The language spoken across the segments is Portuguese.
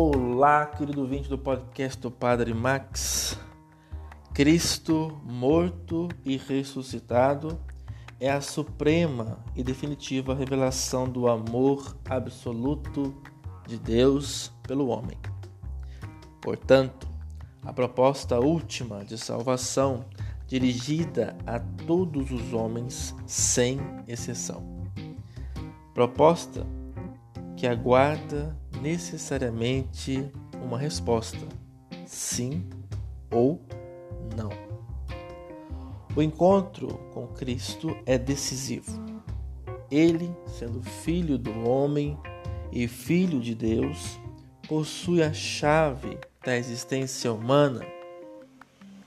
Olá, querido ouvinte do podcast do Padre Max. Cristo morto e ressuscitado é a suprema e definitiva revelação do amor absoluto de Deus pelo homem. Portanto, a proposta última de salvação dirigida a todos os homens sem exceção. Proposta que aguarda necessariamente uma resposta: sim ou não. O encontro com Cristo é decisivo. Ele, sendo filho do homem e filho de Deus, possui a chave da existência humana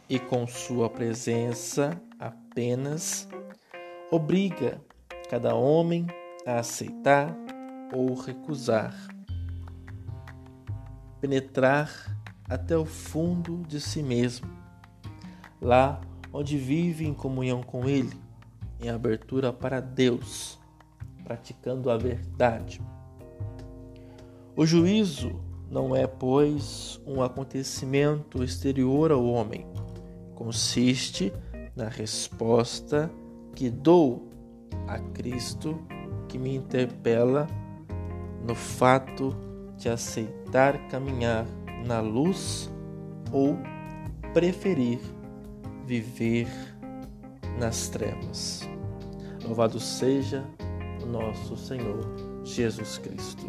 e, com sua presença apenas, obriga cada homem a aceitar ou recusar penetrar até o fundo de si mesmo, lá onde vive em comunhão com Ele, em abertura para Deus, praticando a verdade. O juízo não é, pois, um acontecimento exterior ao homem, consiste na resposta que dou a Cristo que me interpela no fato de aceitar caminhar na luz ou preferir viver nas trevas. Louvado seja o nosso Senhor Jesus Cristo.